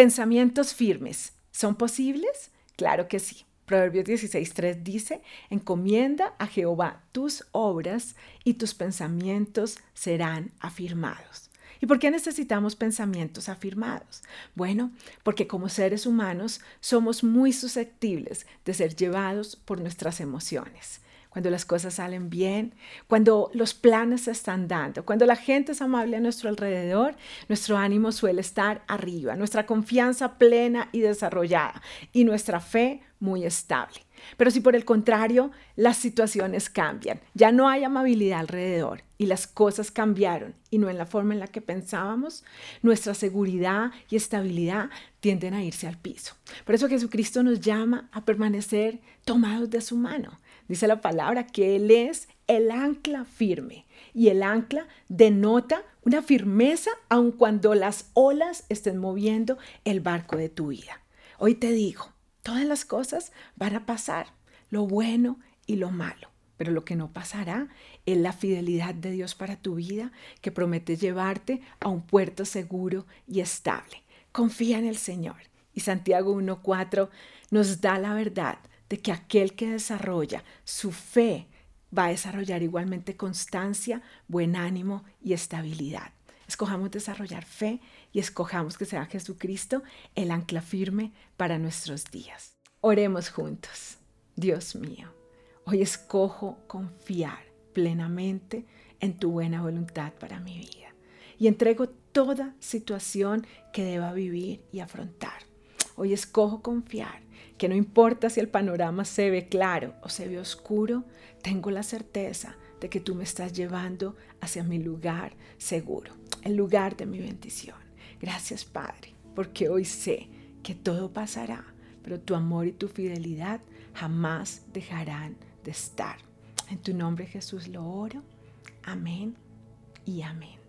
Pensamientos firmes, ¿son posibles? Claro que sí. Proverbios 16.3 dice, encomienda a Jehová tus obras y tus pensamientos serán afirmados. ¿Y por qué necesitamos pensamientos afirmados? Bueno, porque como seres humanos somos muy susceptibles de ser llevados por nuestras emociones cuando las cosas salen bien, cuando los planes se están dando, cuando la gente es amable a nuestro alrededor, nuestro ánimo suele estar arriba, nuestra confianza plena y desarrollada y nuestra fe muy estable. Pero si por el contrario las situaciones cambian, ya no hay amabilidad alrededor y las cosas cambiaron y no en la forma en la que pensábamos, nuestra seguridad y estabilidad tienden a irse al piso. Por eso Jesucristo nos llama a permanecer tomados de su mano. Dice la palabra que Él es el ancla firme y el ancla denota una firmeza aun cuando las olas estén moviendo el barco de tu vida. Hoy te digo, Todas las cosas van a pasar, lo bueno y lo malo. Pero lo que no pasará es la fidelidad de Dios para tu vida, que promete llevarte a un puerto seguro y estable. Confía en el Señor. Y Santiago 1.4 nos da la verdad de que aquel que desarrolla su fe va a desarrollar igualmente constancia, buen ánimo y estabilidad. Escojamos desarrollar fe y escojamos que sea Jesucristo el ancla firme para nuestros días. Oremos juntos. Dios mío, hoy escojo confiar plenamente en tu buena voluntad para mi vida y entrego toda situación que deba vivir y afrontar. Hoy escojo confiar que no importa si el panorama se ve claro o se ve oscuro, tengo la certeza de que tú me estás llevando hacia mi lugar seguro el lugar de mi bendición. Gracias Padre, porque hoy sé que todo pasará, pero tu amor y tu fidelidad jamás dejarán de estar. En tu nombre Jesús lo oro. Amén y amén.